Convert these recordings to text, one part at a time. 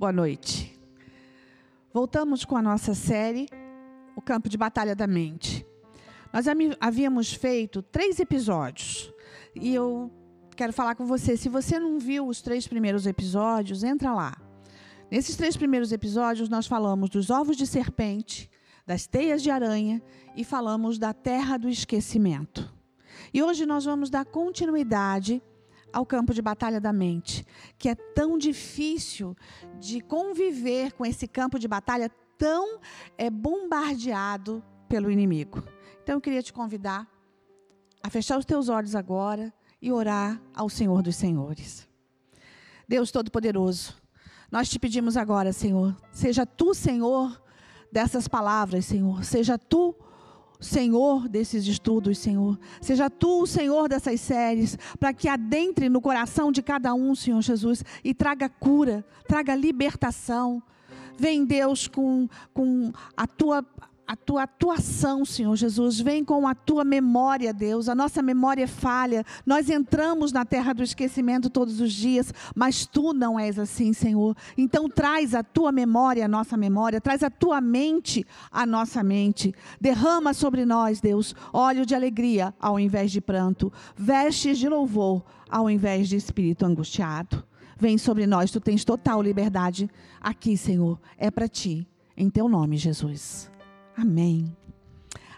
Boa noite. Voltamos com a nossa série, O Campo de Batalha da Mente. Nós havíamos feito três episódios e eu quero falar com você. Se você não viu os três primeiros episódios, entra lá. Nesses três primeiros episódios, nós falamos dos ovos de serpente, das teias de aranha e falamos da terra do esquecimento. E hoje nós vamos dar continuidade ao campo de batalha da mente, que é tão difícil de conviver com esse campo de batalha tão é, bombardeado pelo inimigo. Então eu queria te convidar a fechar os teus olhos agora e orar ao Senhor dos Senhores. Deus Todo-Poderoso, nós te pedimos agora, Senhor, seja tu, Senhor, dessas palavras, Senhor, seja tu desses estudos, Senhor. Seja tu o Senhor dessas séries, para que adentre no coração de cada um, Senhor Jesus, e traga cura, traga libertação. Vem, Deus, com, com a tua a tua atuação, Senhor Jesus. Vem com a tua memória, Deus. A nossa memória é falha. Nós entramos na terra do esquecimento todos os dias, mas tu não és assim, Senhor. Então traz a tua memória a nossa memória, traz a tua mente a nossa mente. Derrama sobre nós, Deus, óleo de alegria ao invés de pranto, vestes de louvor ao invés de espírito angustiado. Vem sobre nós, tu tens total liberdade aqui, Senhor. É para ti. Em teu nome, Jesus. Amém.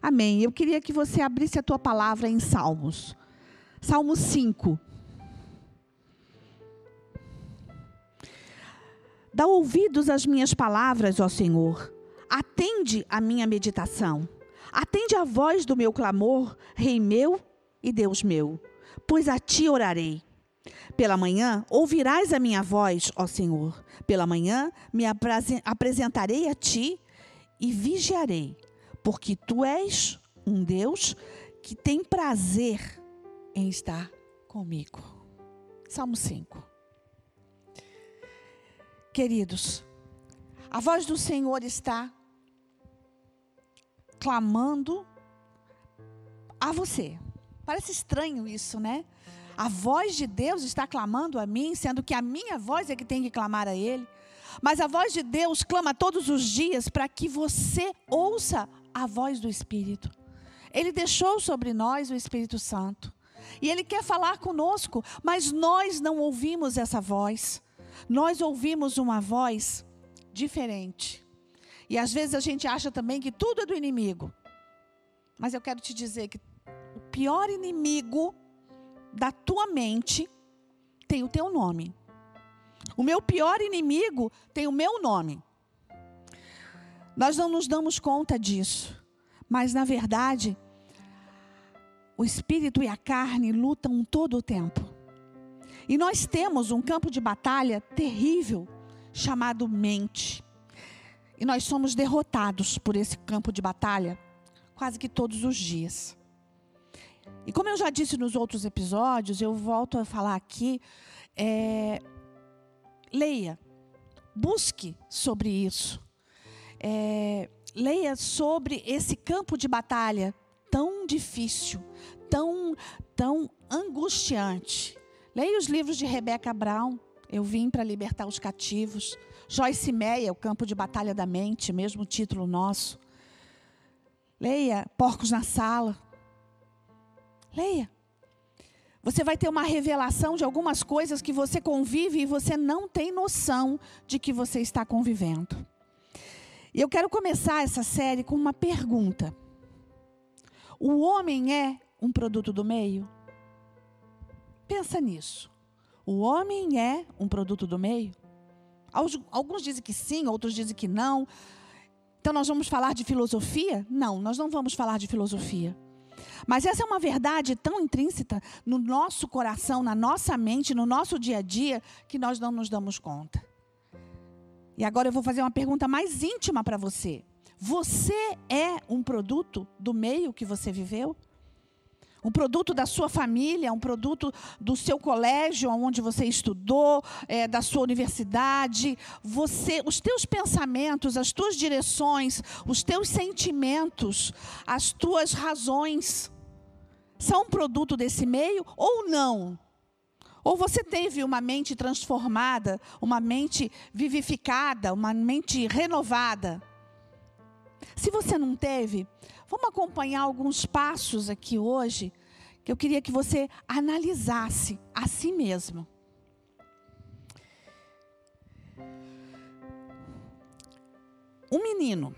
Amém. Eu queria que você abrisse a tua palavra em Salmos. Salmo 5. Dá ouvidos às minhas palavras, ó Senhor. Atende a minha meditação. Atende a voz do meu clamor, Rei meu e Deus meu, pois a ti orarei. Pela manhã ouvirás a minha voz, ó Senhor. Pela manhã me apresentarei a ti e vigiarei, porque tu és um Deus que tem prazer em estar comigo. Salmo 5. Queridos, a voz do Senhor está clamando a você. Parece estranho isso, né? A voz de Deus está clamando a mim, sendo que a minha voz é que tem que clamar a Ele. Mas a voz de Deus clama todos os dias para que você ouça a voz do Espírito. Ele deixou sobre nós o Espírito Santo. E ele quer falar conosco, mas nós não ouvimos essa voz. Nós ouvimos uma voz diferente. E às vezes a gente acha também que tudo é do inimigo. Mas eu quero te dizer que o pior inimigo da tua mente tem o teu nome. O meu pior inimigo tem o meu nome. Nós não nos damos conta disso. Mas, na verdade, o espírito e a carne lutam todo o tempo. E nós temos um campo de batalha terrível chamado mente. E nós somos derrotados por esse campo de batalha quase que todos os dias. E como eu já disse nos outros episódios, eu volto a falar aqui, é, leia, busque sobre isso. É, leia sobre esse campo de batalha tão difícil, tão, tão angustiante. Leia os livros de Rebecca Brown, Eu Vim para Libertar os Cativos. Joyce Meyer, O Campo de Batalha da Mente, mesmo título nosso. Leia Porcos na Sala. Leia. Você vai ter uma revelação de algumas coisas que você convive e você não tem noção de que você está convivendo. E eu quero começar essa série com uma pergunta: O homem é um produto do meio? Pensa nisso. O homem é um produto do meio? Alguns dizem que sim, outros dizem que não. Então nós vamos falar de filosofia? Não, nós não vamos falar de filosofia. Mas essa é uma verdade tão intrínseca no nosso coração, na nossa mente, no nosso dia a dia, que nós não nos damos conta. E agora eu vou fazer uma pergunta mais íntima para você. Você é um produto do meio que você viveu? Um produto da sua família, um produto do seu colégio, onde você estudou, é, da sua universidade. Você, os teus pensamentos, as tuas direções, os teus sentimentos, as tuas razões são um produto desse meio ou não? Ou você teve uma mente transformada, uma mente vivificada, uma mente renovada? Se você não teve, vamos acompanhar alguns passos aqui hoje que eu queria que você analisasse a si mesmo. Um menino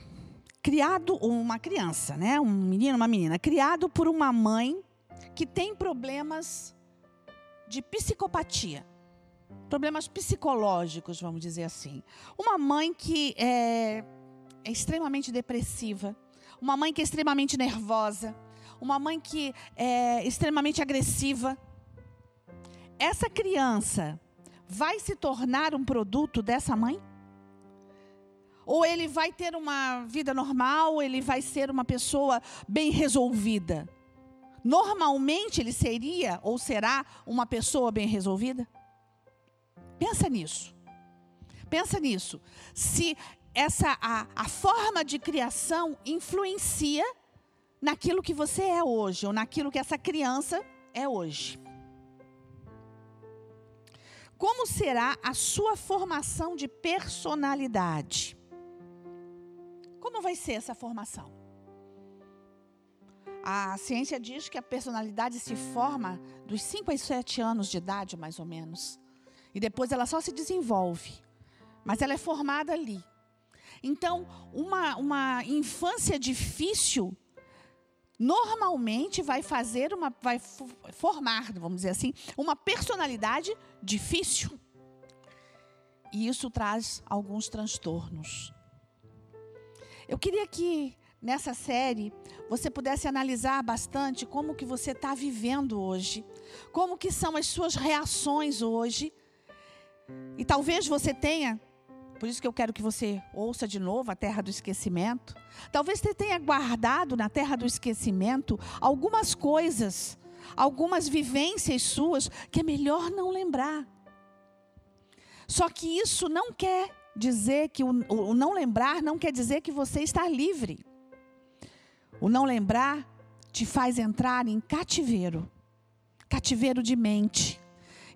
criado, uma criança, né? Um menino, uma menina, criado por uma mãe que tem problemas de psicopatia. Problemas psicológicos, vamos dizer assim. Uma mãe que é, é extremamente depressiva. Uma mãe que é extremamente nervosa uma mãe que é extremamente agressiva. Essa criança vai se tornar um produto dessa mãe? Ou ele vai ter uma vida normal, ele vai ser uma pessoa bem resolvida? Normalmente ele seria ou será uma pessoa bem resolvida? Pensa nisso. Pensa nisso. Se essa a, a forma de criação influencia naquilo que você é hoje, ou naquilo que essa criança é hoje. Como será a sua formação de personalidade? Como vai ser essa formação? A ciência diz que a personalidade se forma dos 5 aos 7 anos de idade, mais ou menos. E depois ela só se desenvolve. Mas ela é formada ali. Então, uma, uma infância difícil normalmente vai fazer uma vai formar, vamos dizer assim, uma personalidade difícil. E isso traz alguns transtornos. Eu queria que nessa série você pudesse analisar bastante como que você está vivendo hoje, como que são as suas reações hoje. E talvez você tenha por isso que eu quero que você ouça de novo a terra do esquecimento. Talvez você tenha guardado na terra do esquecimento algumas coisas, algumas vivências suas que é melhor não lembrar. Só que isso não quer dizer que o, o não lembrar não quer dizer que você está livre. O não lembrar te faz entrar em cativeiro cativeiro de mente.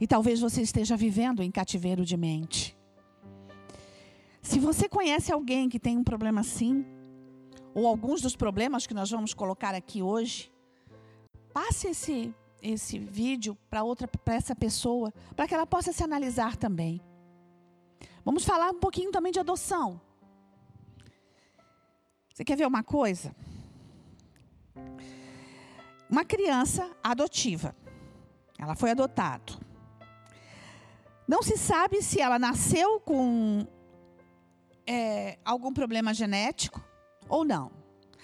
E talvez você esteja vivendo em cativeiro de mente. Se você conhece alguém que tem um problema assim, ou alguns dos problemas que nós vamos colocar aqui hoje, passe esse esse vídeo para outra para essa pessoa, para que ela possa se analisar também. Vamos falar um pouquinho também de adoção. Você quer ver uma coisa? Uma criança adotiva. Ela foi adotada. Não se sabe se ela nasceu com é, algum problema genético ou não.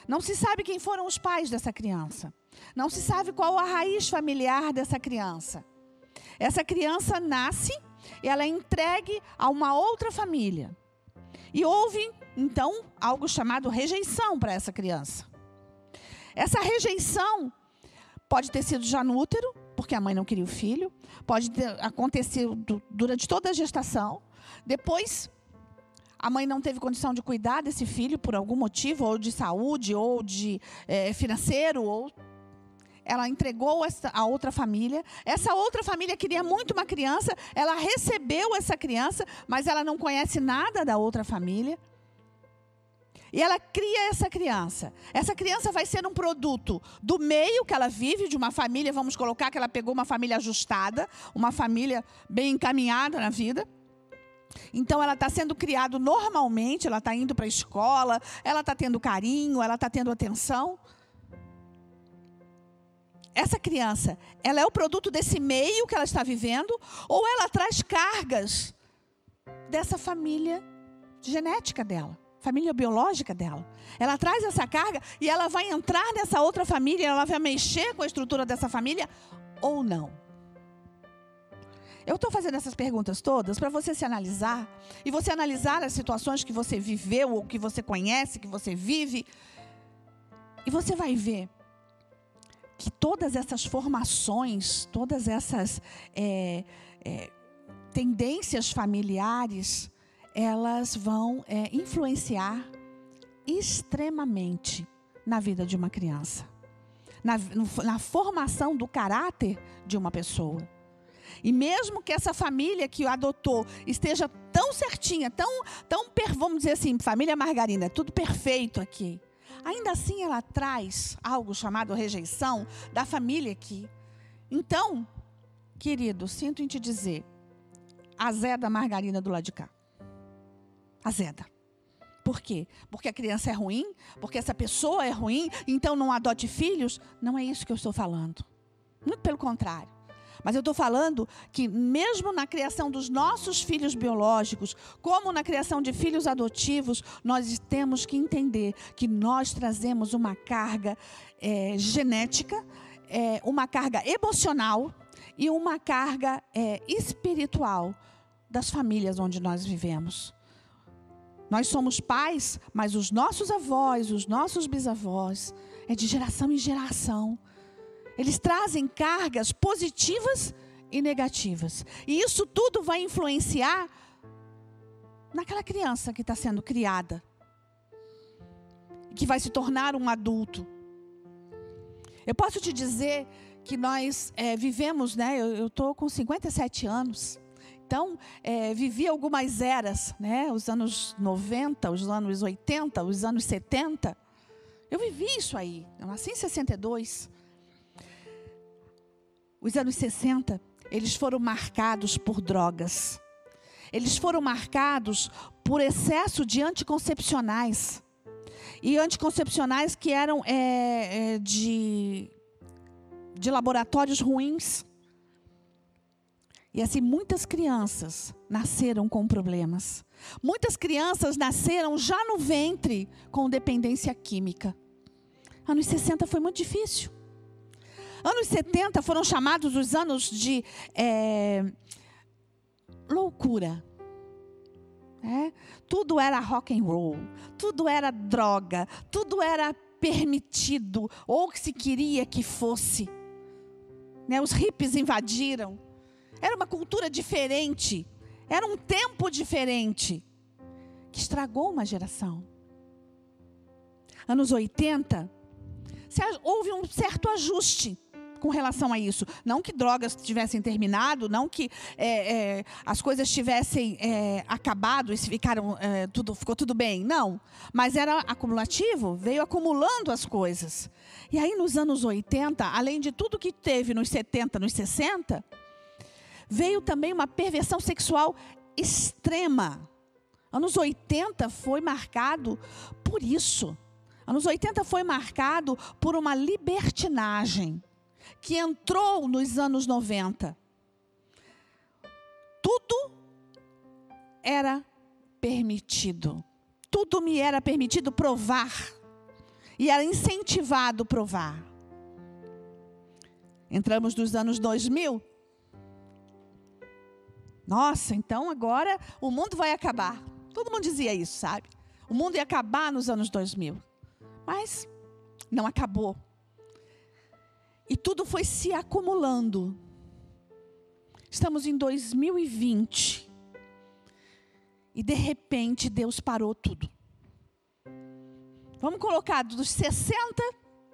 Não se sabe quem foram os pais dessa criança. Não se sabe qual a raiz familiar dessa criança. Essa criança nasce e ela é entregue a uma outra família. E houve, então, algo chamado rejeição para essa criança. Essa rejeição pode ter sido já no útero, porque a mãe não queria o filho, pode ter acontecido durante toda a gestação. Depois a mãe não teve condição de cuidar desse filho por algum motivo, ou de saúde, ou de é, financeiro, ou ela entregou essa, a outra família. Essa outra família queria muito uma criança, ela recebeu essa criança, mas ela não conhece nada da outra família. E ela cria essa criança. Essa criança vai ser um produto do meio que ela vive, de uma família, vamos colocar que ela pegou uma família ajustada, uma família bem encaminhada na vida. Então ela está sendo criada normalmente, ela está indo para a escola, ela está tendo carinho, ela está tendo atenção. Essa criança, ela é o produto desse meio que ela está vivendo, ou ela traz cargas dessa família genética dela, família biológica dela. Ela traz essa carga e ela vai entrar nessa outra família, ela vai mexer com a estrutura dessa família ou não. Eu estou fazendo essas perguntas todas para você se analisar e você analisar as situações que você viveu ou que você conhece, que você vive. E você vai ver que todas essas formações, todas essas é, é, tendências familiares, elas vão é, influenciar extremamente na vida de uma criança, na, na formação do caráter de uma pessoa. E mesmo que essa família que o adotou esteja tão certinha, tão, tão vamos dizer assim, família margarina, tudo perfeito aqui. Ainda assim ela traz algo chamado rejeição da família aqui. Então, querido, sinto em te dizer, azeda a margarina do lado de cá. Azeda. Por quê? Porque a criança é ruim? Porque essa pessoa é ruim? Então não adote filhos? Não é isso que eu estou falando. Muito pelo contrário. Mas eu estou falando que, mesmo na criação dos nossos filhos biológicos, como na criação de filhos adotivos, nós temos que entender que nós trazemos uma carga é, genética, é, uma carga emocional e uma carga é, espiritual das famílias onde nós vivemos. Nós somos pais, mas os nossos avós, os nossos bisavós, é de geração em geração. Eles trazem cargas positivas e negativas. E isso tudo vai influenciar naquela criança que está sendo criada, que vai se tornar um adulto. Eu posso te dizer que nós é, vivemos, né? Eu estou com 57 anos. Então, é, vivi algumas eras, né? Os anos 90, os anos 80, os anos 70. Eu vivi isso aí. Eu nasci em 62. Os anos 60, eles foram marcados por drogas. Eles foram marcados por excesso de anticoncepcionais. E anticoncepcionais que eram é, é, de, de laboratórios ruins. E assim, muitas crianças nasceram com problemas. Muitas crianças nasceram já no ventre com dependência química. Anos 60 foi muito difícil. Anos 70 foram chamados os anos de é, loucura. É? Tudo era rock and roll, tudo era droga, tudo era permitido ou que se queria que fosse. Né? Os hippies invadiram. Era uma cultura diferente. Era um tempo diferente. Que estragou uma geração. Anos 80, houve um certo ajuste com relação a isso. Não que drogas tivessem terminado, não que é, é, as coisas tivessem é, acabado e ficaram, é, tudo, ficou tudo bem. Não. Mas era acumulativo, veio acumulando as coisas. E aí, nos anos 80, além de tudo que teve nos 70, nos 60, veio também uma perversão sexual extrema. Anos 80 foi marcado por isso. Anos 80 foi marcado por uma libertinagem que entrou nos anos 90. Tudo era permitido. Tudo me era permitido provar. E era incentivado provar. Entramos nos anos 2000, nossa, então agora o mundo vai acabar. Todo mundo dizia isso, sabe? O mundo ia acabar nos anos 2000. Mas não acabou. E tudo foi se acumulando. Estamos em 2020. E de repente Deus parou tudo. Vamos colocar dos 60,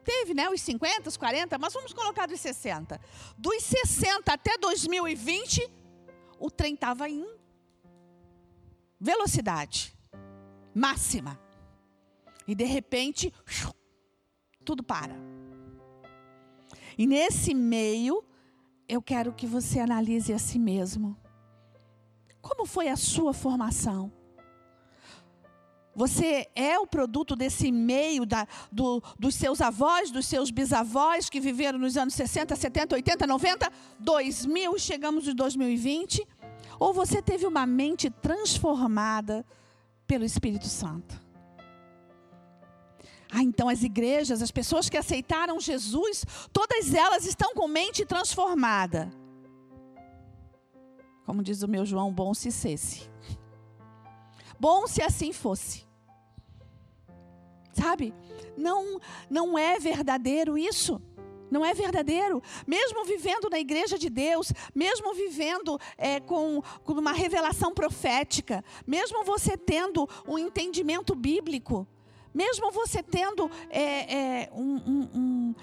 teve, né? Os 50, os 40, mas vamos colocar dos 60. Dos 60 até 2020, o trem estava em velocidade máxima. E de repente, tudo para. E nesse meio, eu quero que você analise a si mesmo. Como foi a sua formação? Você é o produto desse meio da, do, dos seus avós, dos seus bisavós que viveram nos anos 60, 70, 80, 90, 2000, chegamos em 2020? Ou você teve uma mente transformada pelo Espírito Santo? Ah, então as igrejas, as pessoas que aceitaram Jesus, todas elas estão com mente transformada. Como diz o meu João, bom se cesse. Bom se assim fosse. Sabe? Não, não é verdadeiro isso. Não é verdadeiro. Mesmo vivendo na igreja de Deus, mesmo vivendo é, com, com uma revelação profética, mesmo você tendo um entendimento bíblico, mesmo você tendo é, é, um, um, um,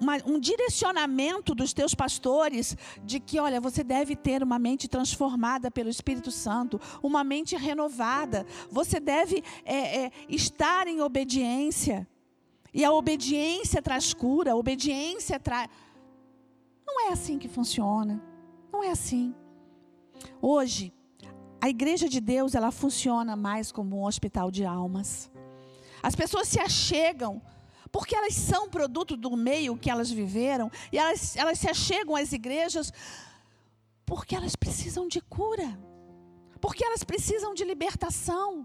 uma, um direcionamento dos teus pastores de que, olha, você deve ter uma mente transformada pelo Espírito Santo, uma mente renovada. Você deve é, é, estar em obediência. E a obediência traz cura, a obediência traz. Não é assim que funciona. Não é assim. Hoje, a igreja de Deus, ela funciona mais como um hospital de almas. As pessoas se achegam porque elas são produto do meio que elas viveram e elas, elas se achegam às igrejas porque elas precisam de cura, porque elas precisam de libertação.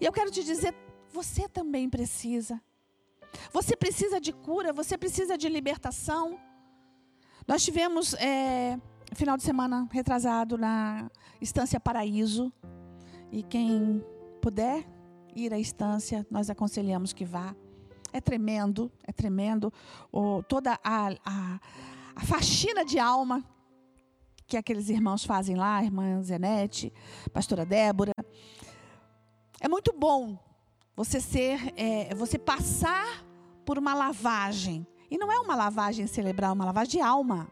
E eu quero te dizer, você também precisa. Você precisa de cura, você precisa de libertação. Nós tivemos é, final de semana retrasado na Estância Paraíso. E quem puder ir à estância, nós aconselhamos que vá. É tremendo, é tremendo. O, toda a, a, a faxina de alma que aqueles irmãos fazem lá, irmã Zenete, pastora Débora. É muito bom você ser, é, você passar por uma lavagem. E não é uma lavagem cerebral, é uma lavagem de alma.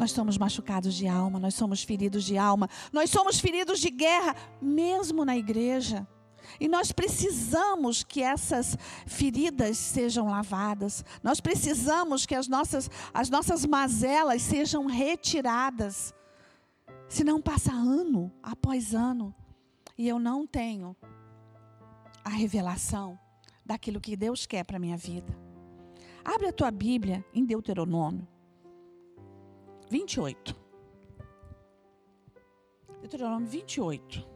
Nós somos machucados de alma, nós somos feridos de alma, nós somos feridos de guerra, mesmo na igreja. E nós precisamos que essas feridas sejam lavadas. Nós precisamos que as nossas, as nossas mazelas sejam retiradas. Senão passa ano após ano e eu não tenho a revelação daquilo que Deus quer para a minha vida. Abre a tua Bíblia em Deuteronômio 28. Deuteronômio 28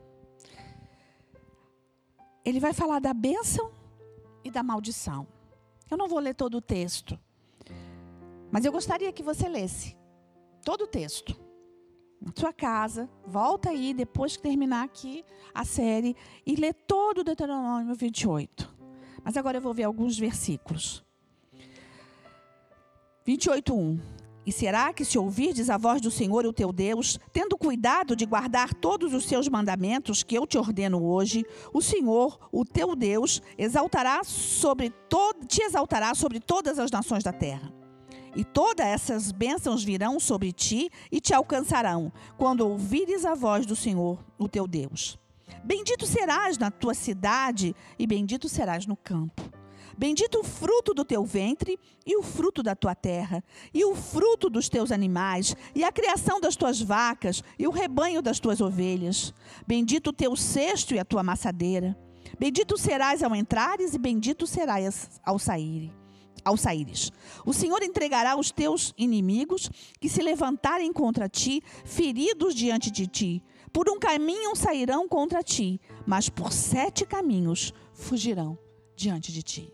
ele vai falar da bênção e da maldição. Eu não vou ler todo o texto, mas eu gostaria que você lesse todo o texto. Na sua casa, volta aí depois que terminar aqui a série e lê todo o Deuteronômio 28. Mas agora eu vou ver alguns versículos. 28:1 e será que, se ouvirdes a voz do Senhor, o teu Deus, tendo cuidado de guardar todos os seus mandamentos que eu te ordeno hoje, o Senhor, o teu Deus, exaltará sobre te exaltará sobre todas as nações da terra. E todas essas bênçãos virão sobre ti e te alcançarão, quando ouvires a voz do Senhor, o teu Deus. Bendito serás na tua cidade e bendito serás no campo. Bendito o fruto do teu ventre e o fruto da tua terra, e o fruto dos teus animais, e a criação das tuas vacas, e o rebanho das tuas ovelhas. Bendito o teu cesto e a tua amassadeira. Bendito serás ao entrares, e bendito serás ao sair. Ao saíres. O Senhor entregará os teus inimigos que se levantarem contra ti, feridos diante de ti. Por um caminho sairão contra ti, mas por sete caminhos fugirão diante de ti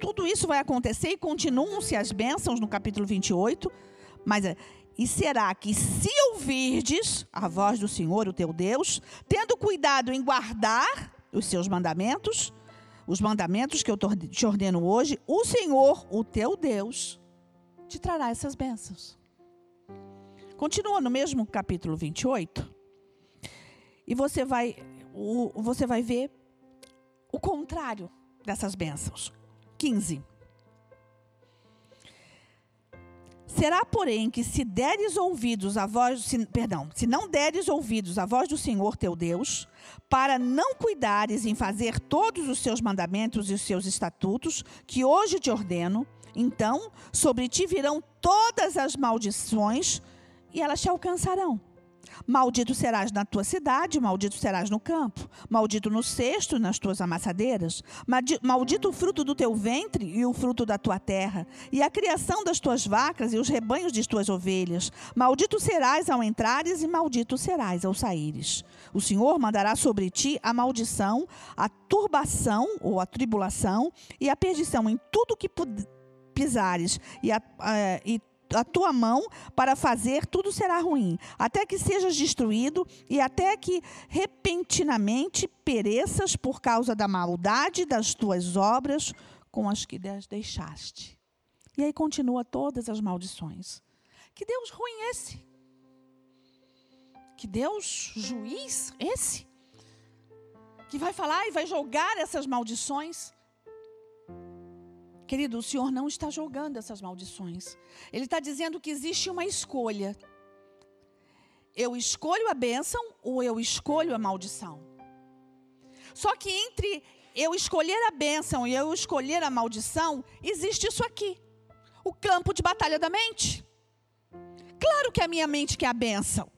tudo isso vai acontecer e continuam-se as bênçãos no capítulo 28. Mas é, e será que se ouvirdes a voz do Senhor, o teu Deus, tendo cuidado em guardar os seus mandamentos, os mandamentos que eu te ordeno hoje, o Senhor, o teu Deus, te trará essas bênçãos. Continua no mesmo capítulo 28. E você vai, o, você vai ver o contrário dessas bênçãos. 15. Será, porém, que se deres ouvidos à voz, se, perdão, se não deres ouvidos à voz do Senhor teu Deus, para não cuidares em fazer todos os seus mandamentos e os seus estatutos, que hoje te ordeno, então sobre ti virão todas as maldições e elas te alcançarão. Maldito serás na tua cidade, maldito serás no campo, maldito no cesto, nas tuas amassadeiras, maldito o fruto do teu ventre e o fruto da tua terra, e a criação das tuas vacas e os rebanhos de tuas ovelhas. Maldito serás ao entrares e maldito serás ao saíres. O Senhor mandará sobre ti a maldição, a turbação ou a tribulação e a perdição em tudo que pisares, e, a, uh, e a tua mão para fazer, tudo será ruim, até que sejas destruído e até que repentinamente pereças por causa da maldade das tuas obras com as que deixaste. E aí continua todas as maldições. Que Deus ruim esse? Que Deus juiz esse? Que vai falar e vai jogar essas maldições? Querido, o Senhor não está jogando essas maldições. Ele está dizendo que existe uma escolha. Eu escolho a bênção ou eu escolho a maldição. Só que entre eu escolher a bênção e eu escolher a maldição, existe isso aqui: o campo de batalha da mente. Claro que a minha mente quer a bênção.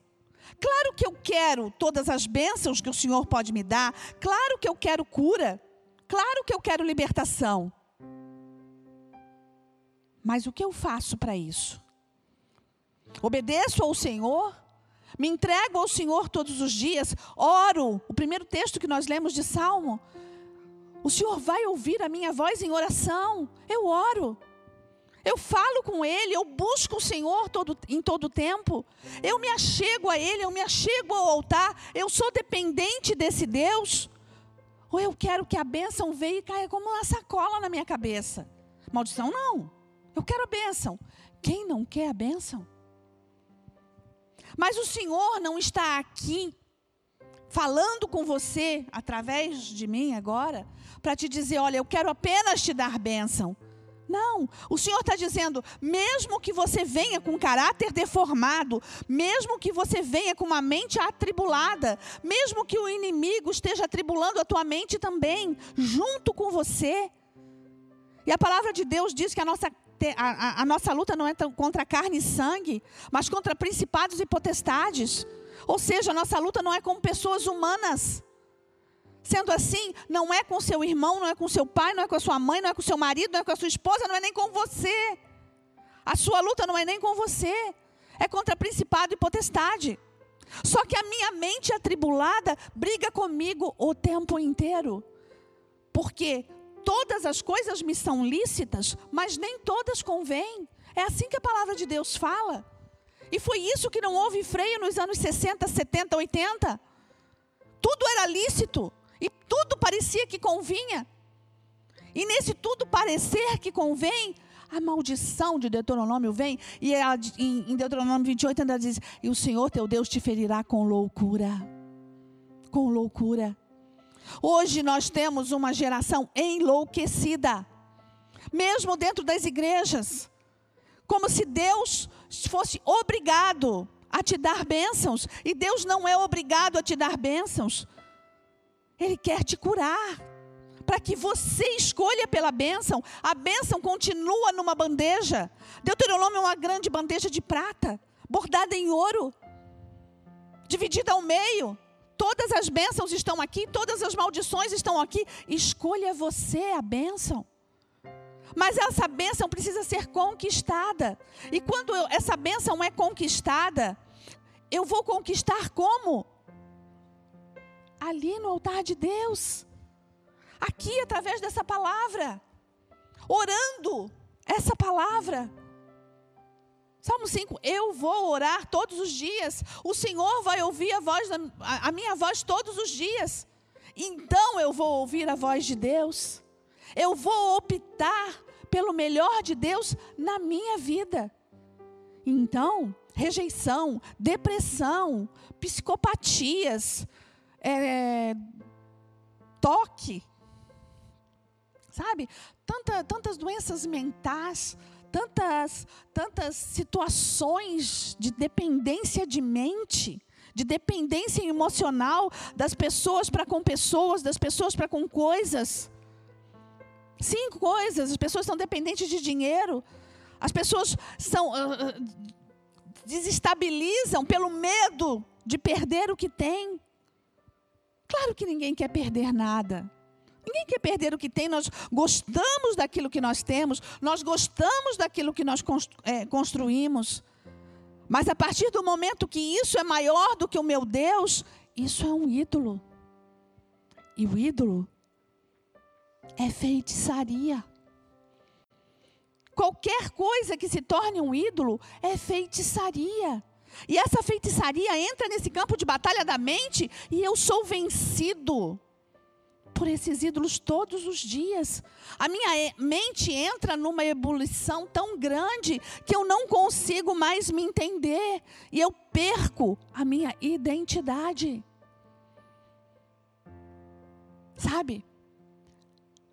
Claro que eu quero todas as bênçãos que o Senhor pode me dar. Claro que eu quero cura. Claro que eu quero libertação. Mas o que eu faço para isso? Obedeço ao Senhor? Me entrego ao Senhor todos os dias? Oro? O primeiro texto que nós lemos de Salmo. O Senhor vai ouvir a minha voz em oração. Eu oro. Eu falo com Ele, eu busco o Senhor todo, em todo o tempo. Eu me achego a Ele, eu me achego ao altar. Eu sou dependente desse Deus. Ou eu quero que a bênção venha e caia como uma sacola na minha cabeça. Maldição não. Eu quero a bênção. Quem não quer a bênção? Mas o Senhor não está aqui falando com você através de mim agora para te dizer, olha, eu quero apenas te dar bênção. Não, o Senhor está dizendo: mesmo que você venha com caráter deformado, mesmo que você venha com uma mente atribulada, mesmo que o inimigo esteja atribulando a tua mente também, junto com você. E a palavra de Deus diz que a nossa, a, a nossa luta não é contra carne e sangue, mas contra principados e potestades. Ou seja, a nossa luta não é com pessoas humanas. Sendo assim, não é com seu irmão, não é com seu pai, não é com a sua mãe, não é com seu marido, não é com a sua esposa, não é nem com você. A sua luta não é nem com você, é contra principado e potestade. Só que a minha mente atribulada briga comigo o tempo inteiro. Porque todas as coisas me são lícitas, mas nem todas convêm. É assim que a palavra de Deus fala. E foi isso que não houve freio nos anos 60, 70, 80. Tudo era lícito. E tudo parecia que convinha. E nesse tudo parecer que convém, a maldição de Deuteronômio vem. E ela, em, Deuteronômio 28 ainda diz: E o Senhor teu Deus te ferirá com loucura. Com loucura. Hoje nós temos uma geração enlouquecida, mesmo dentro das igrejas, como se Deus fosse obrigado a te dar bênçãos, e Deus não é obrigado a te dar bênçãos. Ele quer te curar. Para que você escolha pela bênção. A bênção continua numa bandeja. Deuteronômio é uma grande bandeja de prata, bordada em ouro, dividida ao meio. Todas as bênçãos estão aqui, todas as maldições estão aqui. Escolha você a bênção. Mas essa bênção precisa ser conquistada. E quando eu, essa bênção é conquistada, eu vou conquistar como? ali no altar de Deus, aqui através dessa palavra, orando essa palavra. Salmo 5, eu vou orar todos os dias, o Senhor vai ouvir a voz, a minha voz todos os dias, então eu vou ouvir a voz de Deus, eu vou optar pelo melhor de Deus na minha vida. Então, rejeição, depressão, psicopatias, é, toque, sabe? Tanta, tantas doenças mentais, tantas, tantas situações de dependência de mente, de dependência emocional das pessoas para com pessoas, das pessoas para com coisas. Cinco coisas, as pessoas são dependentes de dinheiro, as pessoas são uh, desestabilizam pelo medo de perder o que tem. Claro que ninguém quer perder nada. Ninguém quer perder o que tem, nós gostamos daquilo que nós temos, nós gostamos daquilo que nós é, construímos. Mas a partir do momento que isso é maior do que o meu Deus, isso é um ídolo. E o ídolo é feitiçaria. Qualquer coisa que se torne um ídolo é feitiçaria. E essa feitiçaria entra nesse campo de batalha da mente e eu sou vencido por esses ídolos todos os dias. A minha mente entra numa ebulição tão grande que eu não consigo mais me entender e eu perco a minha identidade. Sabe?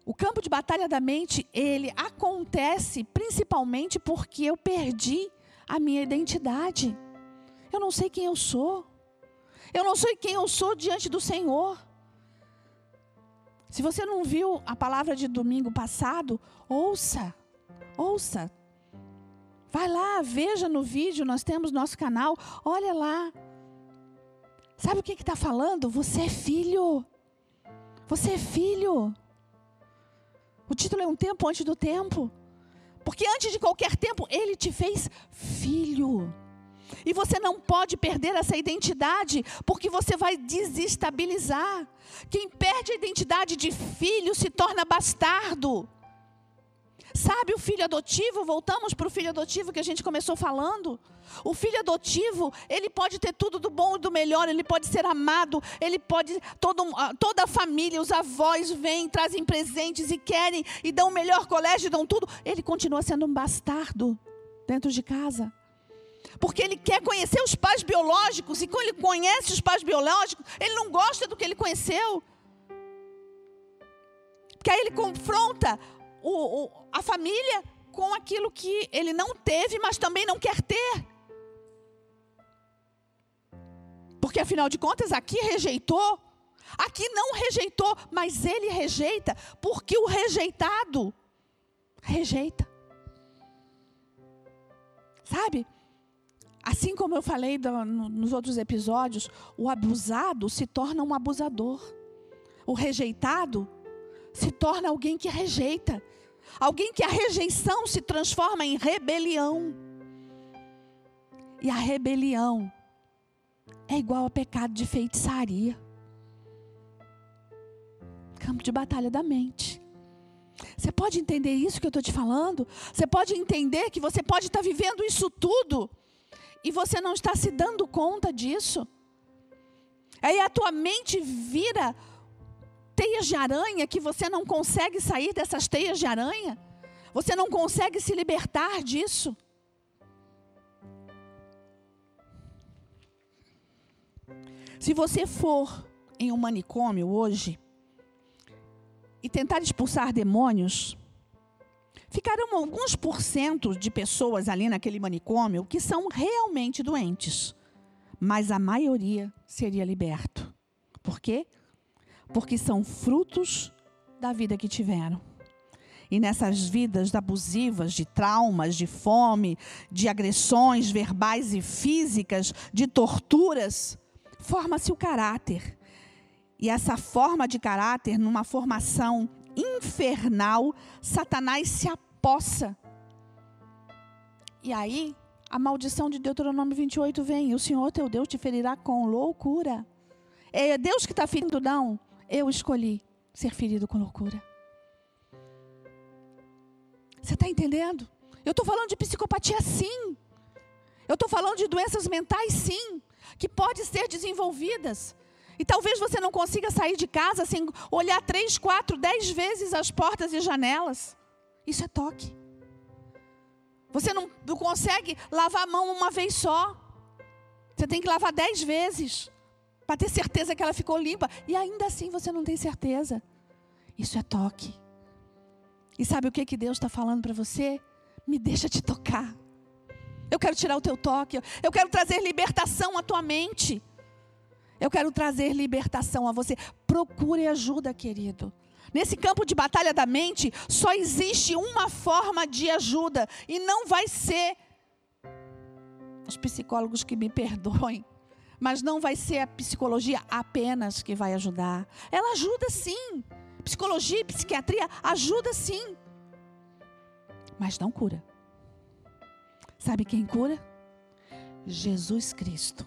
O campo de batalha da mente, ele acontece principalmente porque eu perdi a minha identidade. Eu não sei quem eu sou. Eu não sei quem eu sou diante do Senhor. Se você não viu a palavra de domingo passado, ouça. Ouça. Vai lá, veja no vídeo, nós temos nosso canal, olha lá. Sabe o que está falando? Você é filho. Você é filho. O título é Um Tempo Antes do Tempo. Porque antes de qualquer tempo, Ele te fez filho. E você não pode perder essa identidade, porque você vai desestabilizar. Quem perde a identidade de filho se torna bastardo. Sabe o filho adotivo? Voltamos para o filho adotivo que a gente começou falando. O filho adotivo, ele pode ter tudo do bom e do melhor, ele pode ser amado, ele pode. Todo, toda a família, os avós vêm, trazem presentes e querem, e dão o melhor colégio, dão tudo. Ele continua sendo um bastardo dentro de casa. Porque ele quer conhecer os pais biológicos, e quando ele conhece os pais biológicos, ele não gosta do que ele conheceu. Porque aí ele confronta o, o, a família com aquilo que ele não teve, mas também não quer ter. Porque afinal de contas, aqui rejeitou, aqui não rejeitou, mas ele rejeita, porque o rejeitado rejeita. Sabe? Assim como eu falei do, no, nos outros episódios, o abusado se torna um abusador. O rejeitado se torna alguém que rejeita. Alguém que a rejeição se transforma em rebelião. E a rebelião é igual a pecado de feitiçaria. Campo de batalha da mente. Você pode entender isso que eu estou te falando? Você pode entender que você pode estar vivendo isso tudo e você não está se dando conta disso? Aí a tua mente vira teias de aranha que você não consegue sair dessas teias de aranha? Você não consegue se libertar disso? Se você for em um manicômio hoje e tentar expulsar demônios, ficarão alguns porcentos de pessoas ali naquele manicômio que são realmente doentes, mas a maioria seria liberto. Por quê? porque são frutos da vida que tiveram. E nessas vidas abusivas, de traumas, de fome, de agressões verbais e físicas, de torturas, forma-se o caráter. E essa forma de caráter, numa formação infernal, Satanás se apossa. E aí, a maldição de Deuteronômio 28 vem: o Senhor teu Deus te ferirá com loucura. É Deus que está ferindo, não. Eu escolhi ser ferido com loucura. Você está entendendo? Eu estou falando de psicopatia, sim. Eu estou falando de doenças mentais, sim, que podem ser desenvolvidas. E talvez você não consiga sair de casa sem olhar três, quatro, dez vezes as portas e janelas. Isso é toque. Você não, não consegue lavar a mão uma vez só. Você tem que lavar dez vezes para ter certeza que ela ficou limpa. E ainda assim você não tem certeza. Isso é toque. E sabe o que, que Deus está falando para você? Me deixa te tocar. Eu quero tirar o teu toque. Eu quero trazer libertação à tua mente. Eu quero trazer libertação a você. Procure ajuda, querido. Nesse campo de batalha da mente, só existe uma forma de ajuda. E não vai ser. Os psicólogos que me perdoem. Mas não vai ser a psicologia apenas que vai ajudar. Ela ajuda sim. Psicologia e psiquiatria ajuda sim. Mas não cura. Sabe quem cura? Jesus Cristo,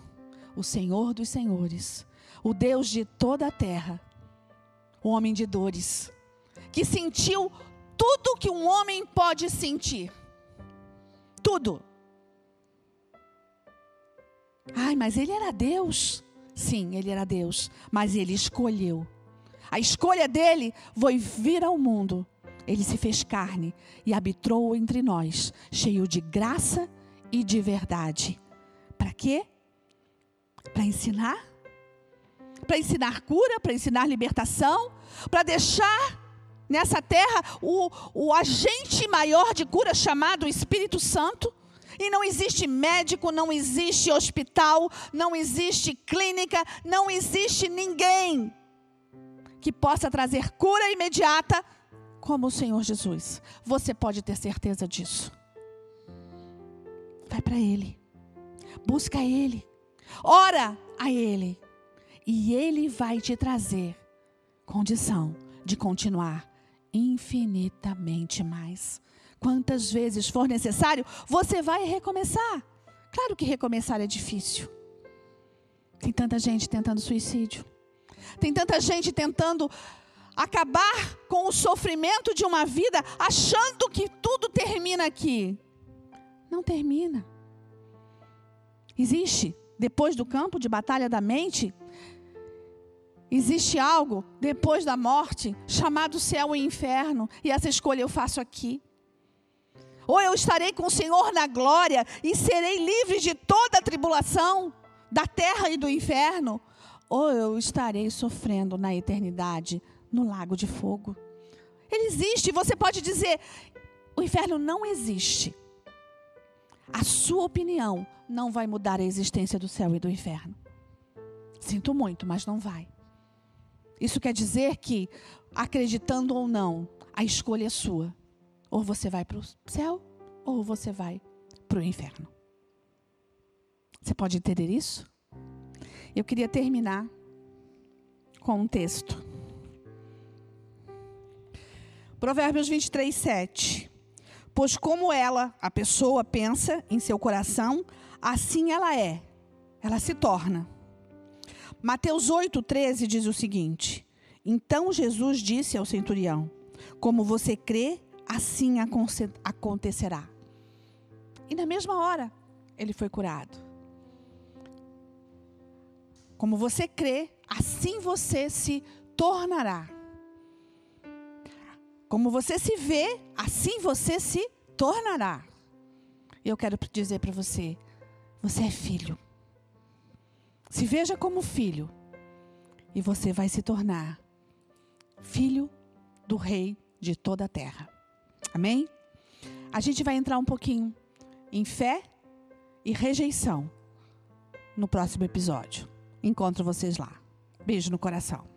o Senhor dos Senhores, o Deus de toda a terra, o homem de dores, que sentiu tudo que um homem pode sentir. Tudo Ai, mas ele era Deus. Sim, ele era Deus, mas ele escolheu. A escolha dele foi vir ao mundo. Ele se fez carne e habitou entre nós, cheio de graça e de verdade. Para quê? Para ensinar? Para ensinar cura, para ensinar libertação, para deixar nessa terra o, o agente maior de cura chamado Espírito Santo. E não existe médico, não existe hospital, não existe clínica, não existe ninguém que possa trazer cura imediata como o Senhor Jesus. Você pode ter certeza disso. Vai para Ele, busca Ele, ora a Ele, e Ele vai te trazer condição de continuar infinitamente mais. Quantas vezes for necessário, você vai recomeçar. Claro que recomeçar é difícil. Tem tanta gente tentando suicídio. Tem tanta gente tentando acabar com o sofrimento de uma vida, achando que tudo termina aqui. Não termina. Existe, depois do campo de batalha da mente, Existe algo depois da morte chamado céu e inferno, e essa escolha eu faço aqui. Ou eu estarei com o Senhor na glória e serei livre de toda a tribulação da terra e do inferno, ou eu estarei sofrendo na eternidade no lago de fogo. Ele existe, você pode dizer: o inferno não existe. A sua opinião não vai mudar a existência do céu e do inferno. Sinto muito, mas não vai. Isso quer dizer que, acreditando ou não, a escolha é sua. Ou você vai para o céu, ou você vai para o inferno. Você pode entender isso? Eu queria terminar com um texto. Provérbios 23, 7. Pois como ela, a pessoa, pensa em seu coração, assim ela é, ela se torna. Mateus 8,13 diz o seguinte: Então Jesus disse ao centurião: Como você crê, assim acontecerá. E na mesma hora, ele foi curado. Como você crê, assim você se tornará. Como você se vê, assim você se tornará. Eu quero dizer para você: você é filho. Se veja como filho, e você vai se tornar filho do Rei de toda a terra. Amém? A gente vai entrar um pouquinho em fé e rejeição no próximo episódio. Encontro vocês lá. Beijo no coração.